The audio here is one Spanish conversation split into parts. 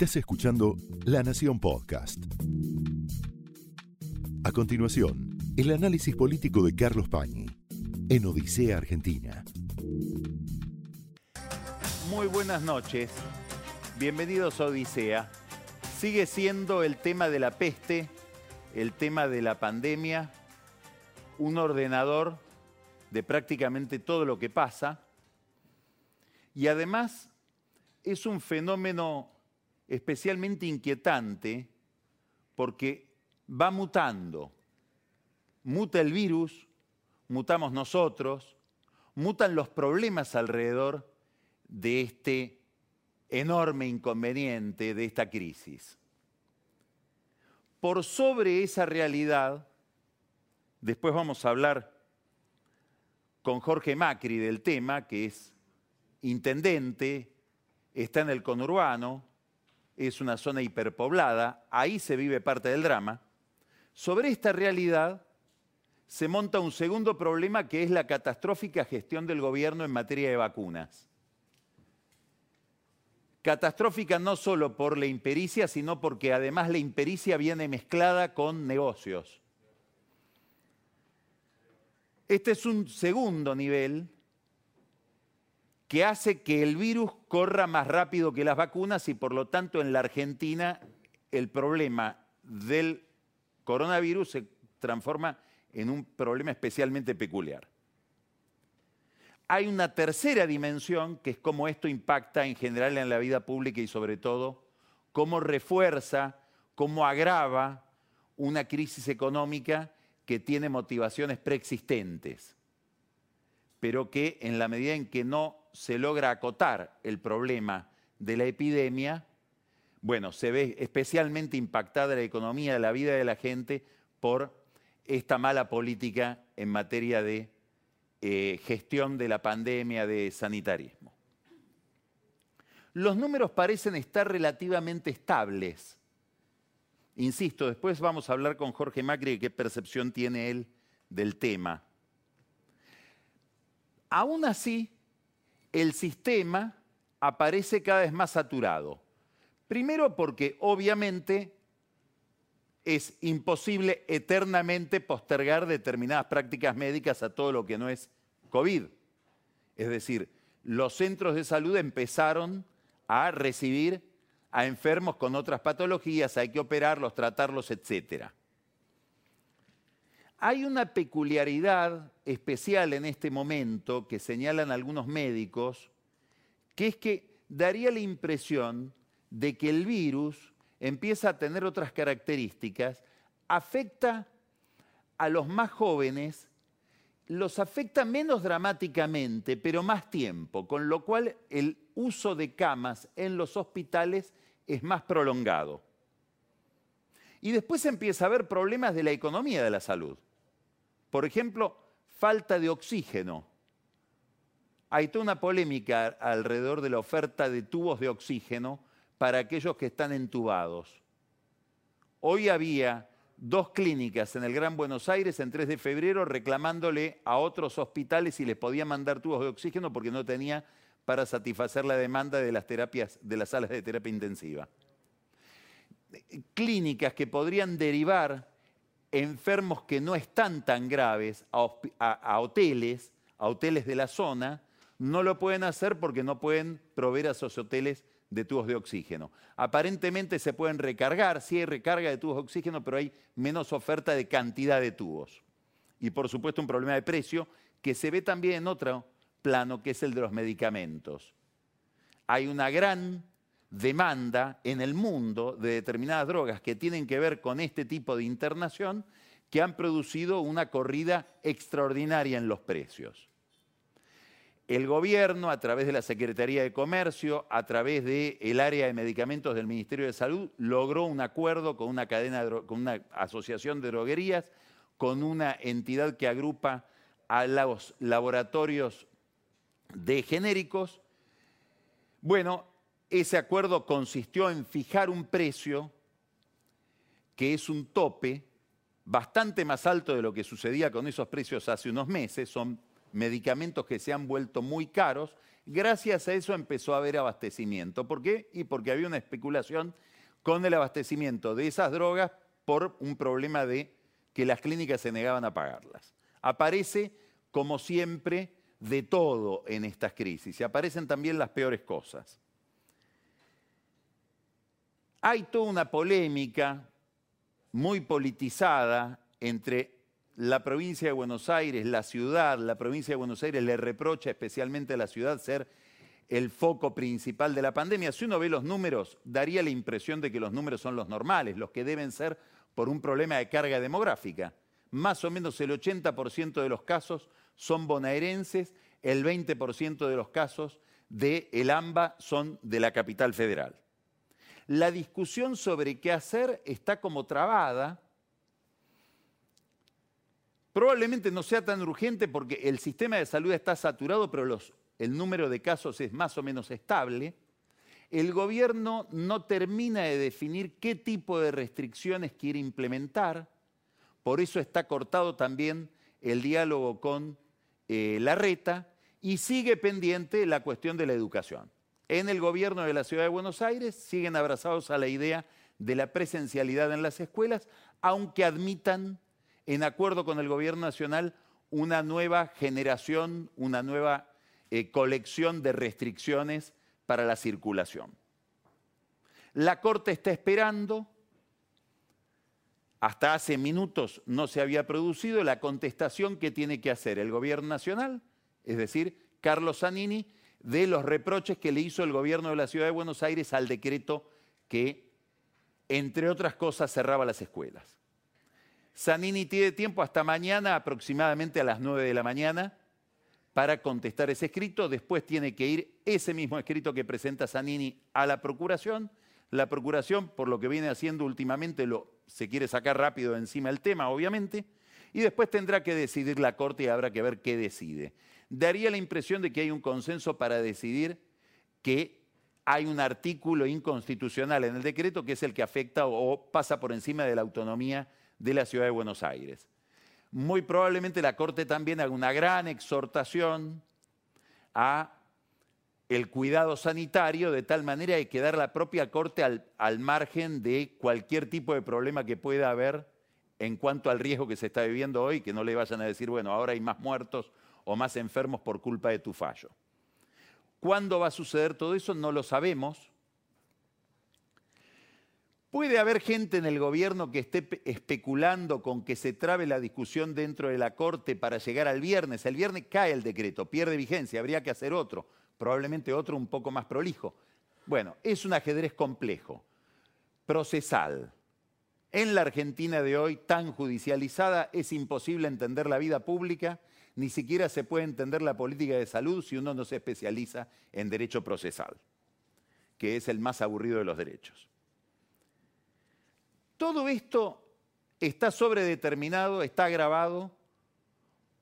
Estás escuchando La Nación Podcast. A continuación, el análisis político de Carlos Pañi en Odisea Argentina. Muy buenas noches. Bienvenidos a Odisea. Sigue siendo el tema de la peste, el tema de la pandemia, un ordenador de prácticamente todo lo que pasa. Y además es un fenómeno especialmente inquietante porque va mutando. Muta el virus, mutamos nosotros, mutan los problemas alrededor de este enorme inconveniente, de esta crisis. Por sobre esa realidad, después vamos a hablar con Jorge Macri del tema, que es intendente, está en el conurbano, es una zona hiperpoblada, ahí se vive parte del drama. Sobre esta realidad se monta un segundo problema que es la catastrófica gestión del gobierno en materia de vacunas. Catastrófica no solo por la impericia, sino porque además la impericia viene mezclada con negocios. Este es un segundo nivel que hace que el virus corra más rápido que las vacunas y por lo tanto en la Argentina el problema del coronavirus se transforma en un problema especialmente peculiar. Hay una tercera dimensión que es cómo esto impacta en general en la vida pública y sobre todo cómo refuerza, cómo agrava una crisis económica que tiene motivaciones preexistentes, pero que en la medida en que no se logra acotar el problema de la epidemia, bueno, se ve especialmente impactada la economía, la vida de la gente por esta mala política en materia de eh, gestión de la pandemia, de sanitarismo. Los números parecen estar relativamente estables. Insisto, después vamos a hablar con Jorge Macri de qué percepción tiene él del tema. Aún así, el sistema aparece cada vez más saturado. Primero porque obviamente es imposible eternamente postergar determinadas prácticas médicas a todo lo que no es COVID. Es decir, los centros de salud empezaron a recibir a enfermos con otras patologías, hay que operarlos, tratarlos, etc. Hay una peculiaridad especial en este momento que señalan algunos médicos, que es que daría la impresión de que el virus empieza a tener otras características, afecta a los más jóvenes, los afecta menos dramáticamente, pero más tiempo, con lo cual el uso de camas en los hospitales es más prolongado. Y después empieza a haber problemas de la economía de la salud. Por ejemplo, falta de oxígeno. Hay toda una polémica alrededor de la oferta de tubos de oxígeno para aquellos que están entubados. Hoy había dos clínicas en el Gran Buenos Aires en 3 de febrero reclamándole a otros hospitales si les podía mandar tubos de oxígeno porque no tenía para satisfacer la demanda de las terapias de las salas de terapia intensiva. Clínicas que podrían derivar enfermos que no están tan graves a, hoteles, a hoteles de la zona, no lo pueden hacer porque no pueden proveer a esos hoteles de tubos de oxígeno. Aparentemente se pueden recargar, sí hay recarga de tubos de oxígeno, pero hay menos oferta de cantidad de tubos. Y por supuesto un problema de precio que se ve también en otro plano, que es el de los medicamentos. Hay una gran demanda en el mundo de determinadas drogas que tienen que ver con este tipo de internación que han producido una corrida extraordinaria en los precios. El gobierno, a través de la Secretaría de Comercio, a través del área de medicamentos del Ministerio de Salud, logró un acuerdo con una, cadena, con una asociación de droguerías, con una entidad que agrupa a los laboratorios de genéricos. Bueno, ese acuerdo consistió en fijar un precio que es un tope bastante más alto de lo que sucedía con esos precios hace unos meses. Son medicamentos que se han vuelto muy caros Gracias a eso empezó a haber abastecimiento. ¿Por qué? Y porque había una especulación con el abastecimiento de esas drogas por un problema de que las clínicas se negaban a pagarlas. Aparece, como siempre, de todo en estas crisis y aparecen también las peores cosas. Hay toda una polémica muy politizada entre la provincia de Buenos Aires, la ciudad, la provincia de Buenos Aires le reprocha especialmente a la ciudad ser el foco principal de la pandemia. Si uno ve los números, daría la impresión de que los números son los normales, los que deben ser por un problema de carga demográfica. Más o menos el 80% de los casos son bonaerenses, el 20% de los casos de el AMBA son de la capital federal. La discusión sobre qué hacer está como trabada Probablemente no sea tan urgente porque el sistema de salud está saturado, pero el número de casos es más o menos estable. El gobierno no termina de definir qué tipo de restricciones quiere implementar, por eso está cortado también el diálogo con eh, la reta y sigue pendiente la cuestión de la educación. En el gobierno de la Ciudad de Buenos Aires siguen abrazados a la idea de la presencialidad en las escuelas, aunque admitan en acuerdo con el gobierno nacional, una nueva generación, una nueva eh, colección de restricciones para la circulación. La Corte está esperando, hasta hace minutos no se había producido la contestación que tiene que hacer el gobierno nacional, es decir, Carlos Zanini, de los reproches que le hizo el gobierno de la Ciudad de Buenos Aires al decreto que, entre otras cosas, cerraba las escuelas. Zanini tiene tiempo hasta mañana, aproximadamente a las 9 de la mañana, para contestar ese escrito. Después tiene que ir ese mismo escrito que presenta Zanini a la Procuración. La Procuración, por lo que viene haciendo últimamente, lo, se quiere sacar rápido encima el tema, obviamente. Y después tendrá que decidir la Corte y habrá que ver qué decide. Daría la impresión de que hay un consenso para decidir que hay un artículo inconstitucional en el decreto que es el que afecta o pasa por encima de la autonomía de la ciudad de Buenos Aires. Muy probablemente la Corte también haga una gran exhortación a el cuidado sanitario de tal manera de quedar la propia Corte al, al, margen de cualquier tipo de problema que pueda haber en cuanto al riesgo que se está viviendo hoy, que no le vayan a decir, bueno, ahora hay más muertos o más enfermos por culpa de tu fallo. ¿Cuándo va a suceder todo eso? No lo sabemos. ¿Puede haber gente en el gobierno que esté especulando con que se trabe la discusión dentro de la Corte para llegar al viernes? El viernes cae el decreto, pierde vigencia, habría que hacer otro, probablemente otro un poco más prolijo. Bueno, es un ajedrez complejo, procesal. En la Argentina de hoy, tan judicializada, es imposible entender la vida pública, ni siquiera se puede entender la política de salud si uno no se especializa en derecho procesal, que es el más aburrido de los derechos. Todo esto está sobredeterminado, está agravado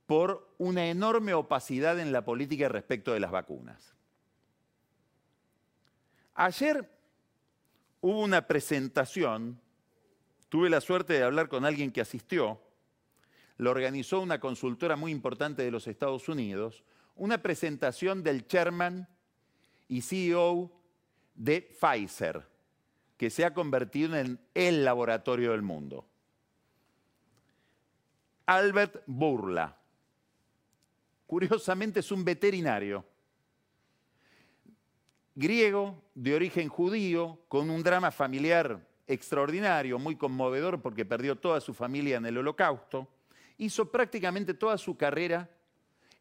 por una enorme opacidad en la política respecto de las vacunas. Ayer hubo una presentación, tuve la suerte de hablar con alguien que asistió, lo organizó una consultora muy importante de los Estados Unidos, una presentación del chairman y CEO de Pfizer, que se ha convertido en el laboratorio del mundo. Albert Burla. Curiosamente es un veterinario, griego, de origen judío, con un drama familiar extraordinario, muy conmovedor porque perdió toda su familia en el holocausto. Hizo prácticamente toda su carrera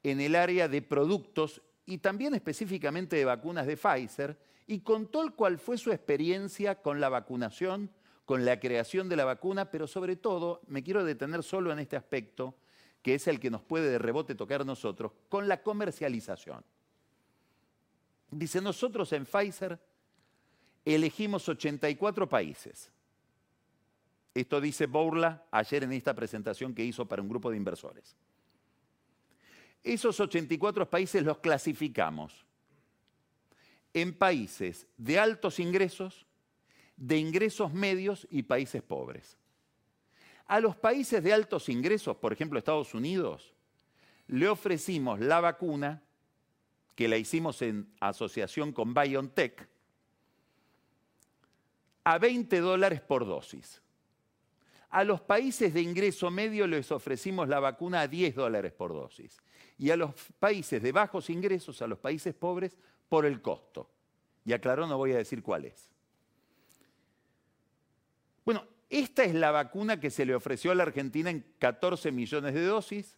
en el área de productos y también específicamente de vacunas de Pfizer, y contó cuál fue su experiencia con la vacunación, con la creación de la vacuna, pero sobre todo me quiero detener solo en este aspecto, que es el que nos puede de rebote tocar nosotros, con la comercialización. Dice, nosotros en Pfizer elegimos 84 países. Esto dice Bourla ayer en esta presentación que hizo para un grupo de inversores. Esos 84 países los clasificamos en países de altos ingresos, de ingresos medios y países pobres. A los países de altos ingresos, por ejemplo Estados Unidos, le ofrecimos la vacuna que la hicimos en asociación con BioNTech, a 20 dólares por dosis. A los países de ingreso medio les ofrecimos la vacuna a 10 dólares por dosis. Y a los países de bajos ingresos, a los países pobres, por el costo. Y aclaró, no voy a decir cuál es. Bueno, esta es la vacuna que se le ofreció a la Argentina en 14 millones de dosis,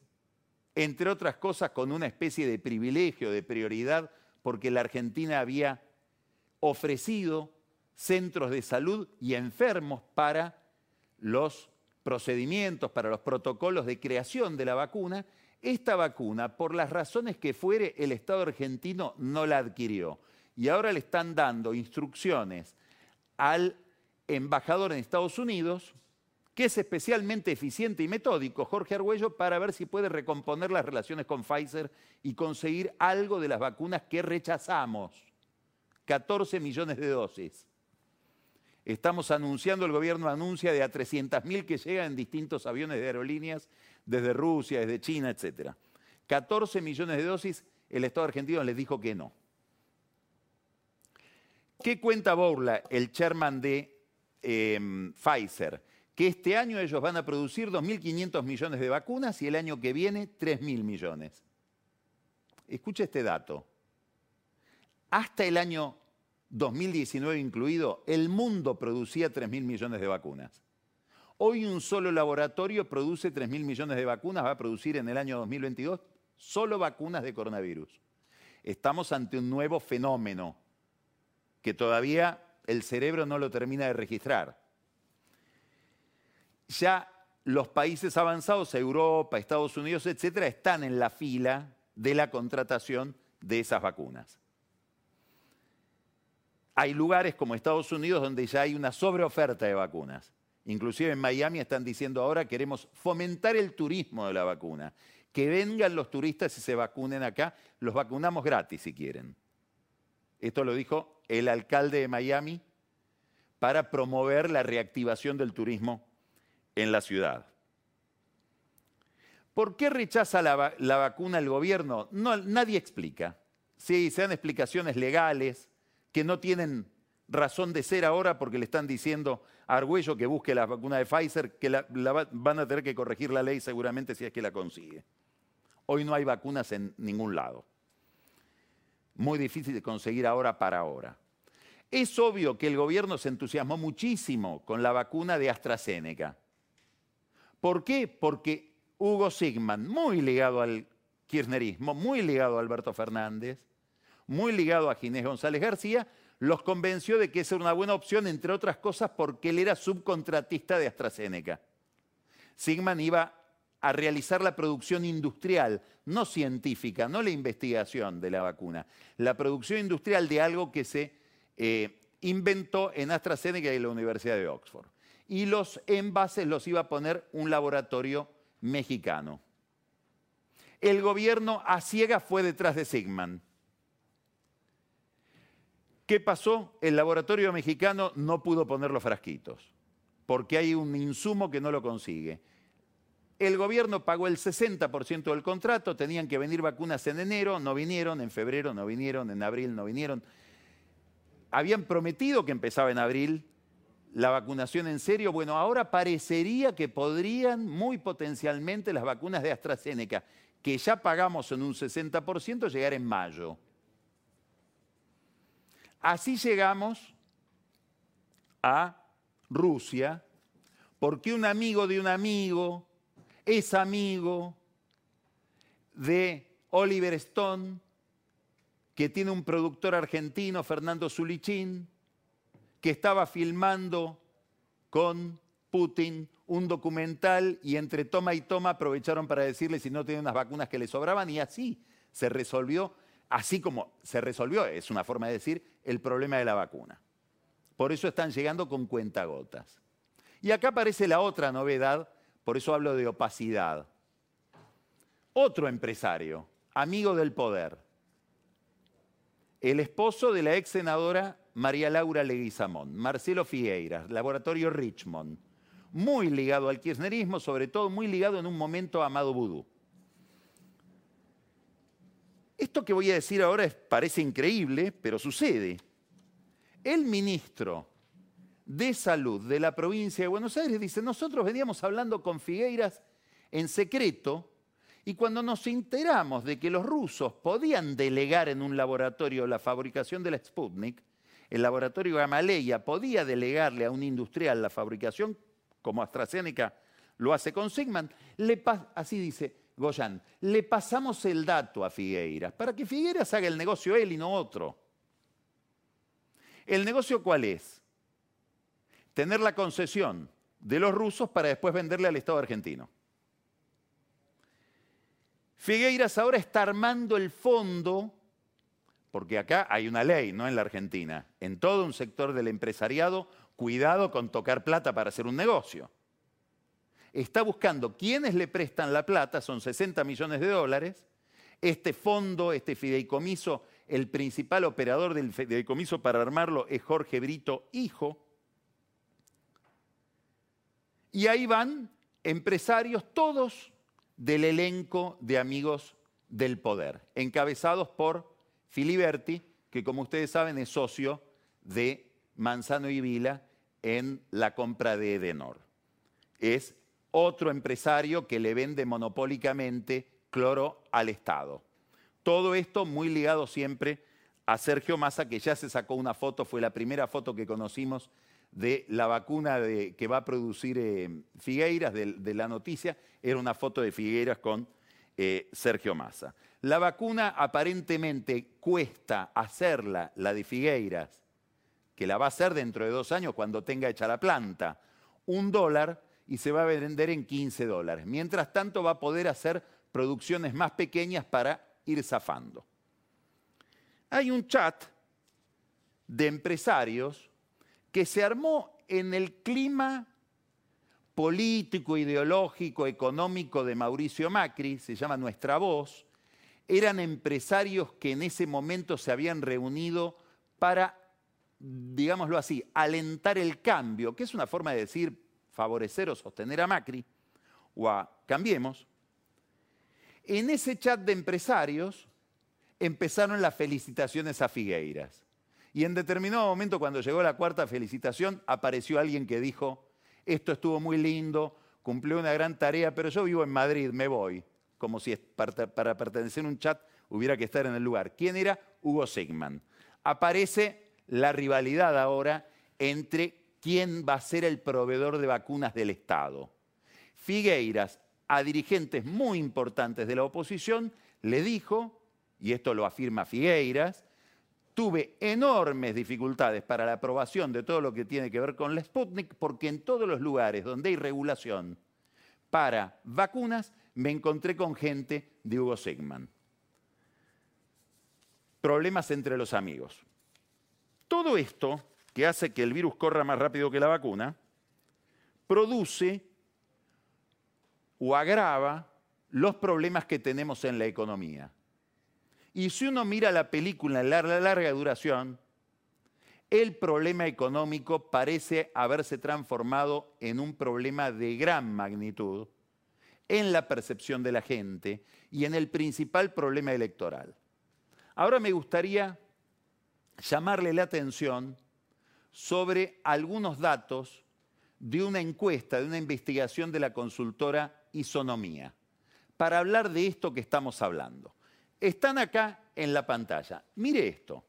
entre otras cosas con una especie de privilegio, de prioridad, porque la Argentina había ofrecido centros de salud y enfermos para los procedimientos, para los protocolos de creación de la vacuna, esta vacuna, por las razones que fuere, el Estado argentino no la adquirió. Y ahora le están dando instrucciones al embajador en Estados Unidos, que es especialmente eficiente y metódico, Jorge Argüello, para ver si puede recomponer las relaciones con Pfizer y conseguir algo de las vacunas que rechazamos. 14 millones de dosis. Estamos anunciando, el gobierno anuncia de a 300.000 que llegan en distintos aviones de aerolíneas desde Rusia, desde China, etc. 14 millones de dosis, el Estado argentino les dijo que no. ¿Qué cuenta Borla, el chairman de em, Pfizer? Que este año ellos van a producir 2.500 millones de vacunas y el año que viene 3.000 millones. Escucha este dato. Hasta el año 2019 incluido, el mundo producía 3.000 millones de vacunas. Hoy un solo laboratorio produce 3.000 millones de vacunas, va a producir en el año 2022 solo vacunas de coronavirus. Estamos ante un nuevo fenómeno que todavía el cerebro no lo termina de registrar. Ya los países avanzados, Europa, Estados Unidos, etcétera, están en la fila de la contratación de esas vacunas. Hay lugares como Estados Unidos donde ya hay una sobreoferta de vacunas. Inclusive en Miami están diciendo ahora queremos fomentar el turismo de la vacuna. Que vengan los turistas y se vacunen acá. Los vacunamos gratis si quieren. Esto lo dijo el alcalde de Miami para promover la reactivación del turismo en la ciudad. ¿Por qué rechaza la, vacuna el gobierno? No, nadie explica. Sí, se dan explicaciones legales, que no tienen razón de ser ahora porque le están diciendo a Argüello que busque la vacuna de Pfizer, que van a tener que corregir la ley seguramente si es que la consigue. Hoy no hay vacunas en ningún lado. Muy difícil de conseguir ahora para ahora. Es obvio que el gobierno se entusiasmó muchísimo con la vacuna de AstraZeneca. ¿Por qué? Porque Hugo Sigman, muy ligado al kirchnerismo, muy ligado a Alberto Fernández, muy ligado a Ginés González García, los convenció de que esa era una buena opción, entre otras cosas porque él era subcontratista de AstraZeneca. Sigman iba a realizar la producción industrial, no científica, no la investigación de la vacuna, la producción industrial de algo que se eh, inventó en AstraZeneca y la Universidad de Oxford. Y los envases los iba a poner un laboratorio mexicano. El gobierno a ciega fue detrás de Sigman ¿Qué pasó? El laboratorio mexicano no pudo poner los frasquitos, porque hay un insumo que no lo consigue. El gobierno pagó el 60% del contrato, tenían que venir vacunas en enero, no vinieron, en febrero no vinieron, en abril no vinieron. Habían prometido que empezaba en abril la vacunación en serio. Bueno, ahora parecería que podrían muy potencialmente las vacunas de AstraZeneca, que ya pagamos en un 60%, llegar en mayo. Así llegamos a Rusia, porque un amigo de un amigo es amigo de Oliver Stone, que tiene un productor argentino, Fernando Zulichín, que estaba filmando con Putin un documental y entre toma y toma aprovecharon para decirle si no tenía unas vacunas que le sobraban y así se resolvió así como se resolvió, es una forma de decir, el problema de la vacuna. Por eso están llegando con cuentagotas. Y acá aparece la otra novedad, por eso hablo de opacidad. Otro empresario, amigo del poder, el esposo de la ex senadora María Laura Leguizamón, Marcelo Figueiras, Laboratorio Richmond, muy ligado al kirchnerismo, sobre todo muy ligado en un momento a Amado Vudú. Esto que voy a decir ahora parece increíble, pero sucede. El ministro de Salud de la provincia de Buenos Aires dice, nosotros veníamos hablando con Figueiras en secreto y cuando nos enteramos de que los rusos podían delegar en un laboratorio la fabricación de la Sputnik, el laboratorio Gamaleya podía delegarle a un industrial la fabricación, como AstraZeneca lo hace con Sigman, así dice Goyan, le pasamos el dato a Figueiras para que Figueiras haga el negocio él y no otro. ¿El negocio cuál es? Tener la concesión de los rusos para después venderle al Estado argentino. Figueiras ahora está armando el fondo, porque acá hay una ley, no en la Argentina, en todo un sector del empresariado, cuidado con tocar plata para hacer un negocio. Está buscando quiénes le prestan la plata, son 60 millones de dólares. Este fondo, este fideicomiso, el principal operador del fideicomiso para armarlo es Jorge Brito, hijo. Y ahí van empresarios, todos del elenco de amigos del poder, encabezados por Filiberti, que como ustedes saben es socio de Manzano y Vila en la compra de Edenor. Es otro empresario que le vende monopólicamente cloro al Estado. Todo esto muy ligado siempre a Sergio Massa, que ya se sacó una foto, fue la primera foto que conocimos de la vacuna que va a producir eh, Figueiras, de, la noticia, era una foto de Figueiras con eh, Sergio Massa. La vacuna aparentemente cuesta hacerla, la de Figueiras, que la va a hacer dentro de dos años cuando tenga hecha la planta, un dólar y se va a vender en 15 dólares. Mientras tanto va a poder hacer producciones más pequeñas para ir zafando. Hay un chat de empresarios que se armó en el clima político, ideológico, económico de Mauricio Macri, se llama Nuestra Voz, eran empresarios que en ese momento se habían reunido para, digámoslo así, alentar el cambio, que es una forma de decir favorecer o sostener a Macri, o a Cambiemos. En ese chat de empresarios empezaron las felicitaciones a Figueiras. Y en determinado momento, cuando llegó la cuarta felicitación, apareció alguien que dijo, esto estuvo muy lindo, cumplió una gran tarea, pero yo vivo en Madrid, me voy. Como si para pertenecer a un chat hubiera que estar en el lugar. ¿Quién era? Hugo Sigman. Aparece la rivalidad ahora entre quién va a ser el proveedor de vacunas del Estado. Figueiras, a dirigentes muy importantes de la oposición, le dijo, y esto lo afirma Figueiras, tuve enormes dificultades para la aprobación de todo lo que tiene que ver con la Sputnik, porque en todos los lugares donde hay regulación para vacunas, me encontré con gente de Hugo Sigman. Problemas entre los amigos. Todo esto, que hace que el virus corra más rápido que la vacuna, produce o agrava los problemas que tenemos en la economía. Y si uno mira la película en larga, larga duración, el problema económico parece haberse transformado en un problema de gran magnitud en la percepción de la gente y en el principal problema electoral. Ahora me gustaría llamarle la atención sobre algunos datos de una encuesta, de una investigación de la consultora Isonomía, para hablar de esto que estamos hablando. Están acá en la pantalla. Mire esto.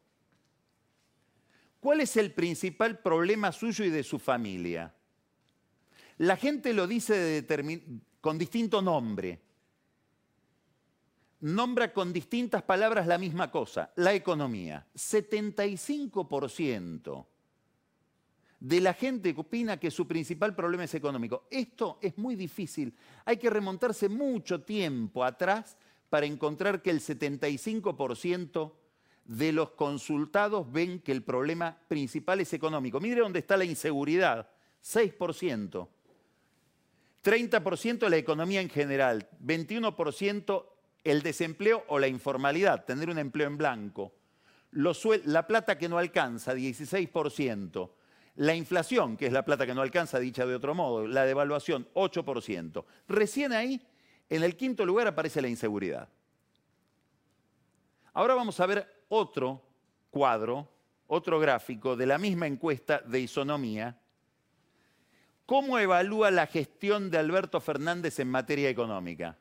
¿Cuál es el principal problema suyo y de su familia? La gente lo dice con distinto nombre. Nombra con distintas palabras la misma cosa, la economía. 75% de la gente que opina que su principal problema es económico. Esto es muy difícil. Hay que remontarse mucho tiempo atrás para encontrar que el 75% de los consultados ven que el problema principal es económico. Mire dónde está la inseguridad, 6%. 30% la economía en general, 21% el desempleo o la informalidad, tener un empleo en blanco. la plata que no alcanza, 16%. La inflación, que es la plata que no alcanza, dicha de otro modo, la devaluación, 8%. Recién ahí en el quinto lugar aparece la inseguridad. Ahora vamos a ver otro cuadro, otro gráfico de la misma encuesta de isonomía. ¿Cómo evalúa la gestión de Alberto Fernández en materia económica?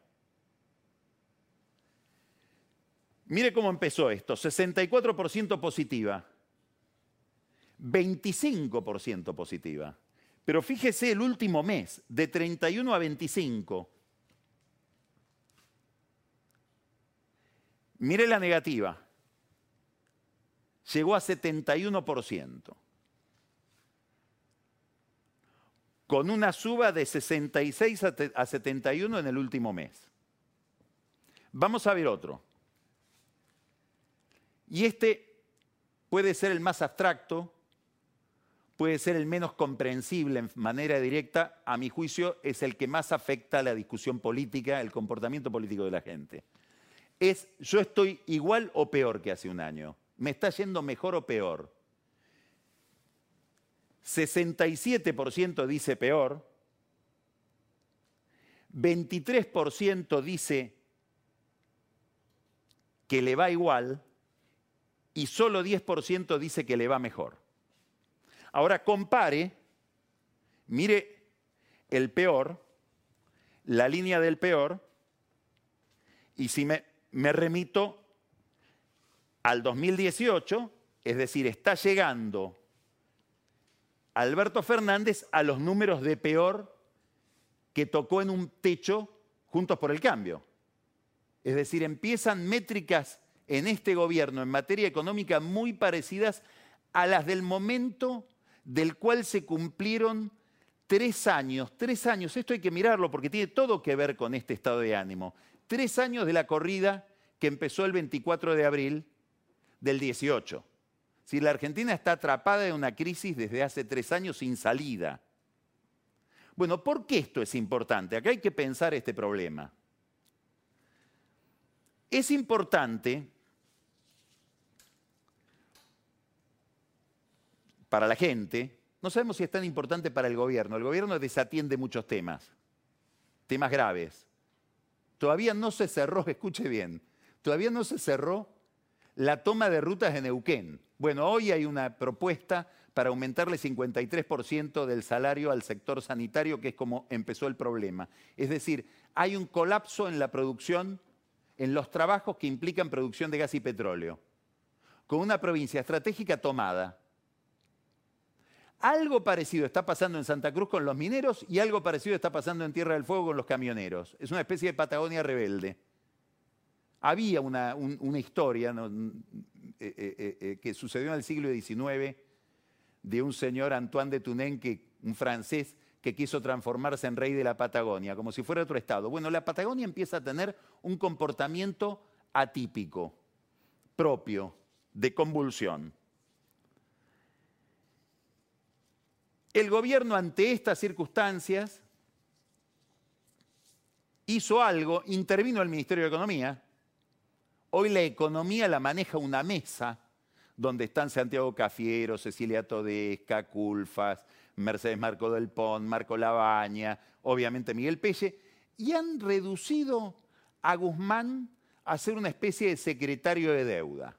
Mire cómo empezó esto, 64% positiva, 25% positiva. Pero fíjese el último mes, de 31 a 25. Mire la negativa, llegó a 71%, con una suba de 66 a 71 en el último mes. Vamos a ver otro. Y este puede ser el más abstracto, puede ser el menos comprensible en manera directa, a mi juicio es el que más afecta a la discusión política, el comportamiento político de la gente. Es yo estoy igual o peor que hace un año, me está yendo mejor o peor. 67% dice peor, 23% dice que le va igual, y solo 10% dice que le va mejor. Ahora compare, mire el peor, la línea del peor, y si me, remito al 2018, es decir, está llegando Alberto Fernández a los números de peor que tocó en un techo juntos por el cambio. Es decir, empiezan métricas en este gobierno en materia económica muy parecidas a las del momento del cual se cumplieron tres años, tres años, esto hay que mirarlo porque tiene todo que ver con este estado de ánimo, tres años de la corrida que empezó el 24 de abril del 18. Si la Argentina está atrapada en una crisis desde hace tres años sin salida. Bueno, ¿por qué esto es importante? Acá hay que pensar este problema. Es importante para la gente, no sabemos si es tan importante para el gobierno. El gobierno desatiende muchos temas, temas graves. Todavía no se cerró, escuche bien, todavía no se cerró la toma de rutas de Neuquén. Bueno, hoy hay una propuesta para aumentarle 53% del salario al sector sanitario, que es como empezó el problema. Es decir, hay un colapso en la producción, en los trabajos que implican producción de gas y petróleo, con una provincia estratégica tomada, algo parecido está pasando en Santa Cruz con los mineros y algo parecido está pasando en Tierra del Fuego con los camioneros. Es una especie de Patagonia rebelde. Había una, historia eh, eh, eh, que sucedió en el siglo XIX de un señor Antoine de Tounen, un francés, que quiso transformarse en rey de la Patagonia, como si fuera otro estado. Bueno, la Patagonia empieza a tener un comportamiento atípico, propio, de convulsión. El gobierno ante estas circunstancias hizo algo, intervino el Ministerio de Economía. Hoy la economía la maneja una mesa donde están Santiago Cafiero, Cecilia Todesca, Culfas, Mercedes Marco del Pont, Marco Labaña, obviamente Miguel Pelle, y han reducido a Guzmán a ser una especie de secretario de deuda.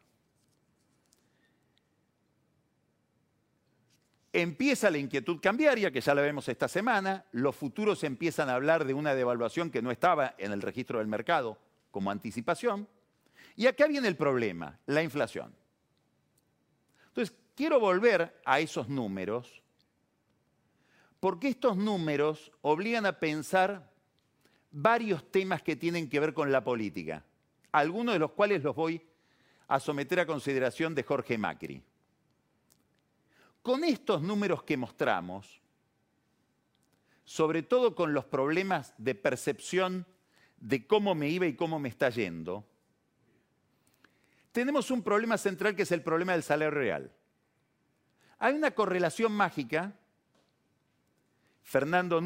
Empieza la inquietud cambiaria, que ya la vemos esta semana, los futuros empiezan a hablar de una devaluación que no estaba en el registro del mercado como anticipación. Y acá viene el problema, la inflación. Entonces, quiero volver a esos números, porque estos números obligan a pensar varios temas que tienen que ver con la política, algunos de los cuales los voy a someter a consideración de Jorge Macri. Con estos números que mostramos, sobre todo con los problemas de percepción de cómo me iba y cómo me está yendo, tenemos un problema central que es el problema del salario real. Hay una correlación mágica, Fernando,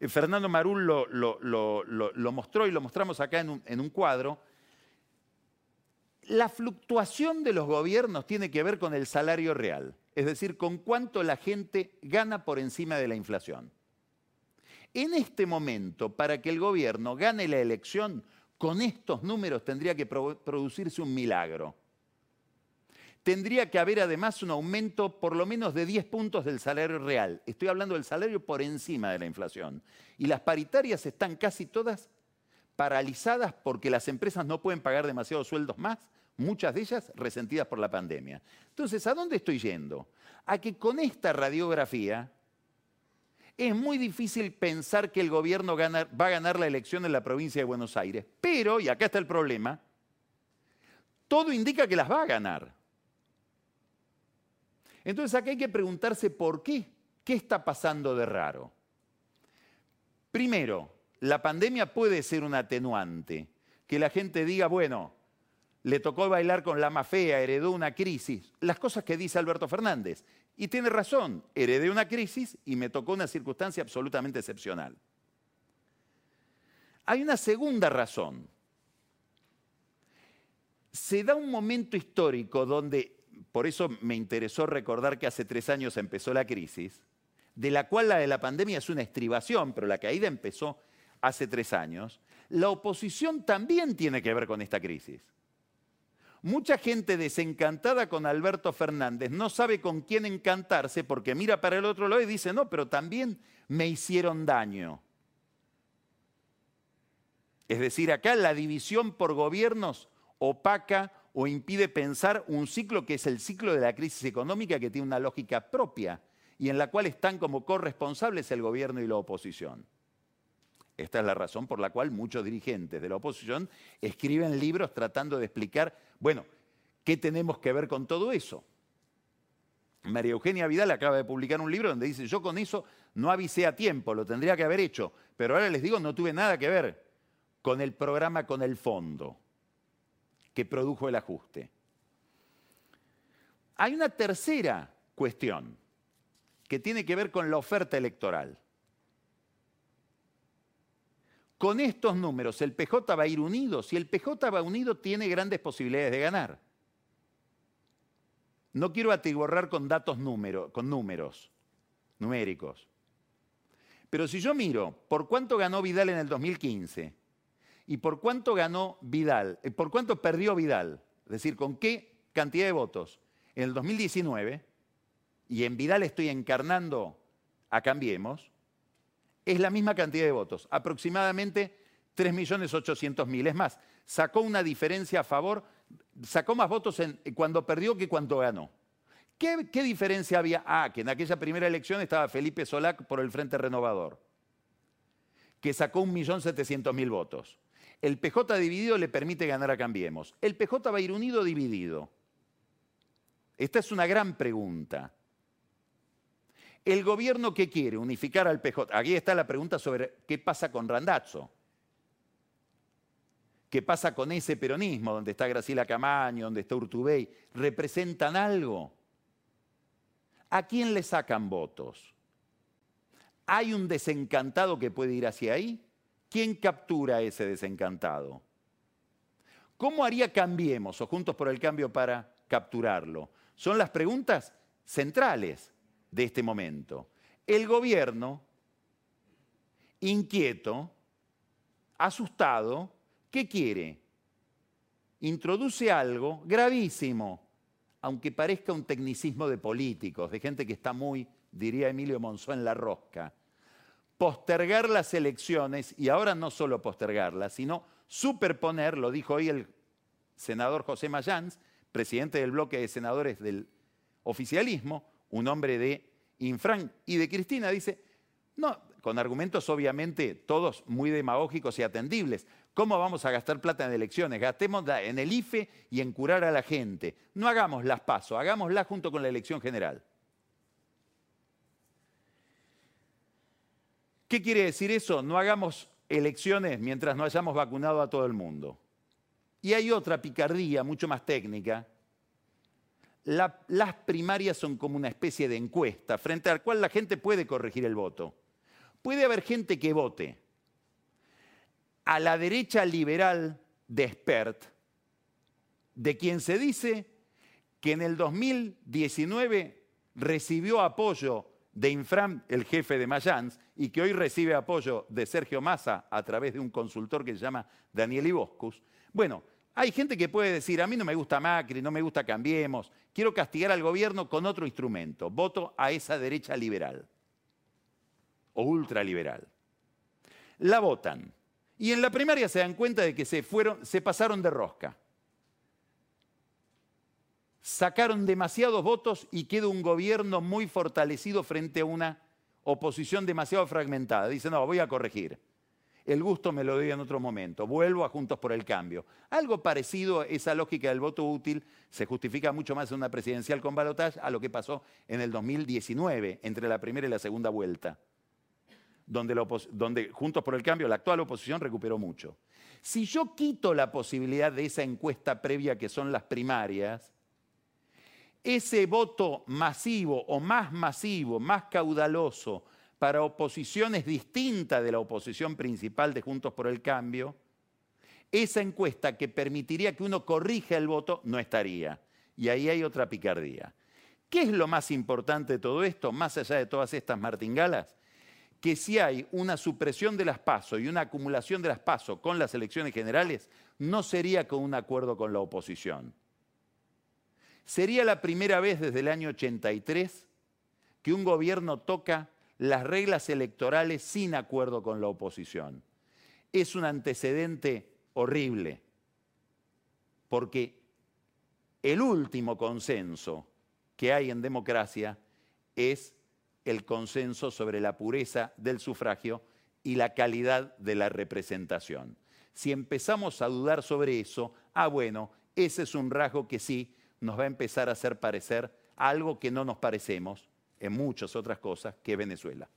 eh, Marul lo, mostró y lo mostramos acá en un cuadro, la fluctuación de los gobiernos tiene que ver con el salario real es decir, con cuánto la gente gana por encima de la inflación. En este momento, para que el gobierno gane la elección, con estos números tendría que producirse un milagro. Tendría que haber además un aumento por lo menos de 10 puntos del salario real. Estoy hablando del salario por encima de la inflación. Y las paritarias están casi todas paralizadas porque las empresas no pueden pagar demasiados sueldos más, muchas de ellas resentidas por la pandemia. Entonces, ¿a dónde estoy yendo? A que con esta radiografía es muy difícil pensar que el gobierno va a ganar la elección en la provincia de Buenos Aires. Pero, y acá está el problema, todo indica que las va a ganar. Entonces acá hay que preguntarse por qué. ¿Qué está pasando de raro? Primero, la pandemia puede ser un atenuante. Que la gente diga, bueno, le tocó bailar con la más fea, heredó una crisis. Las cosas que dice Alberto Fernández. Y tiene razón, heredé una crisis y me tocó una circunstancia absolutamente excepcional. Hay una segunda razón. Se da un momento histórico donde, por eso me interesó recordar que hace tres años empezó la crisis, de la cual la de la pandemia es una estribación, pero la caída empezó hace tres años, la oposición también tiene que ver con esta crisis. Mucha gente desencantada con Alberto Fernández no sabe con quién encantarse porque mira para el otro lado y dice, no, pero también me hicieron daño. Es decir, acá la división por gobiernos opaca o impide pensar un ciclo que es el ciclo de la crisis económica que tiene una lógica propia y en la cual están como corresponsables el gobierno y la oposición. Esta es la razón por la cual muchos dirigentes de la oposición escriben libros tratando de explicar, bueno, ¿qué tenemos que ver con todo eso? María Eugenia Vidal acaba de publicar un libro donde dice, yo con eso no avisé a tiempo, lo tendría que haber hecho, pero ahora les digo, no tuve nada que ver con el programa, con el fondo que produjo el ajuste. Hay una tercera cuestión que tiene que ver con la oferta electoral. Con estos números, ¿el PJ va a ir unido? Si el PJ va unido, tiene grandes posibilidades de ganar. No quiero atiborrar con datos con números numéricos. Pero si yo miro por cuánto ganó Vidal en el 2015 y por cuánto ganó Vidal, eh, por cuánto perdió Vidal, es decir, con qué cantidad de votos en el 2019, y en Vidal estoy encarnando a Cambiemos, es la misma cantidad de votos, aproximadamente 3.800.000. Es más, sacó una diferencia a favor, sacó más votos en, cuando perdió que cuando ganó. ¿Qué, ¿Qué, diferencia había? Ah, que en aquella primera elección estaba Felipe Solac por el Frente Renovador, que sacó 1.700.000 votos. El PJ dividido le permite ganar a Cambiemos. ¿El PJ va a ir unido o dividido? Esta es una gran pregunta. El gobierno que quiere unificar al PJ. Aquí está la pregunta sobre qué pasa con Randazzo. ¿Qué pasa con ese peronismo donde está Graciela Camaño, donde está Urtubey? ¿Representan algo? ¿A quién le sacan votos? ¿Hay un desencantado que puede ir hacia ahí? ¿Quién captura a ese desencantado? ¿Cómo haría Cambiemos o Juntos por el Cambio para capturarlo? Son las preguntas centrales de este momento. El gobierno, inquieto, asustado, ¿qué quiere? Introduce algo gravísimo, aunque parezca un tecnicismo de políticos, de gente que está muy, diría Emilio Monzó, en la rosca. Postergar las elecciones, y ahora no solo postergarlas, sino superponer, lo dijo hoy el senador José Mayans, presidente del bloque de senadores del oficialismo, un hombre de Infran y de Cristina, dice, no, con argumentos obviamente todos muy demagógicos y atendibles. ¿Cómo vamos a gastar plata en elecciones? Gastémosla en el IFE y en curar a la gente. No hagamos las pasos, hagámoslas junto con la elección general. ¿Qué quiere decir eso? No hagamos elecciones mientras no hayamos vacunado a todo el mundo. Y hay otra picardía mucho más técnica, las primarias son como una especie de encuesta frente a la cual la gente puede corregir el voto. Puede haber gente que vote a la derecha liberal de Spert, de quien se dice que en el 2019 recibió apoyo de Infram, el jefe de Mayans, y que hoy recibe apoyo de Sergio Massa a través de un consultor que se llama Daniel Iboscus. Bueno, hay gente que puede decir, a mí no me gusta Macri, no me gusta Cambiemos, quiero castigar al gobierno con otro instrumento, voto a esa derecha liberal o ultraliberal. La votan. Y en la primaria se dan cuenta de que se, fueron, se pasaron de rosca. Sacaron demasiados votos y queda un gobierno muy fortalecido frente a una oposición demasiado fragmentada. Dice, no, voy a corregir el gusto me lo doy en otro momento, vuelvo a Juntos por el Cambio. Algo parecido esa lógica del voto útil se justifica mucho más en una presidencial con balotaje a lo que pasó en el 2019, entre la primera y la segunda vuelta, donde, donde Juntos por el Cambio, la actual oposición, recuperó mucho. Si yo quito la posibilidad de esa encuesta previa que son las primarias, ese voto masivo o más masivo, más caudaloso, para oposiciones distintas de la oposición principal de Juntos por el Cambio, esa encuesta que permitiría que uno corrija el voto no estaría. Y ahí hay otra picardía. ¿Qué es lo más importante de todo esto, más allá de todas estas martingalas? Que si hay una supresión de las pasos y una acumulación de las pasos con las elecciones generales, no sería con un acuerdo con la oposición. Sería la primera vez desde el año 83 que un gobierno toca las reglas electorales sin acuerdo con la oposición. Es un antecedente horrible, porque el último consenso que hay en democracia es el consenso sobre la pureza del sufragio y la calidad de la representación. Si empezamos a dudar sobre eso, ah bueno, ese es un rasgo que sí nos va a empezar a hacer parecer algo que no nos parecemos, en muchas otras cosas que Venezuela.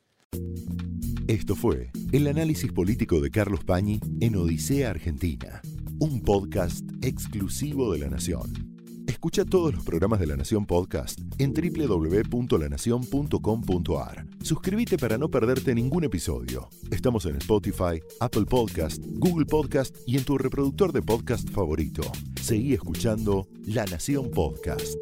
Esto fue el análisis político de Carlos Pañi en Odisea Argentina, un podcast exclusivo de La Nación. Escucha todos los programas de La Nación Podcast en www.lanacion.com.ar. Suscríbete para no perderte ningún episodio. Estamos en Spotify, Apple Podcast, Google Podcast y en tu reproductor de podcast favorito. Seguí escuchando La Nación Podcast.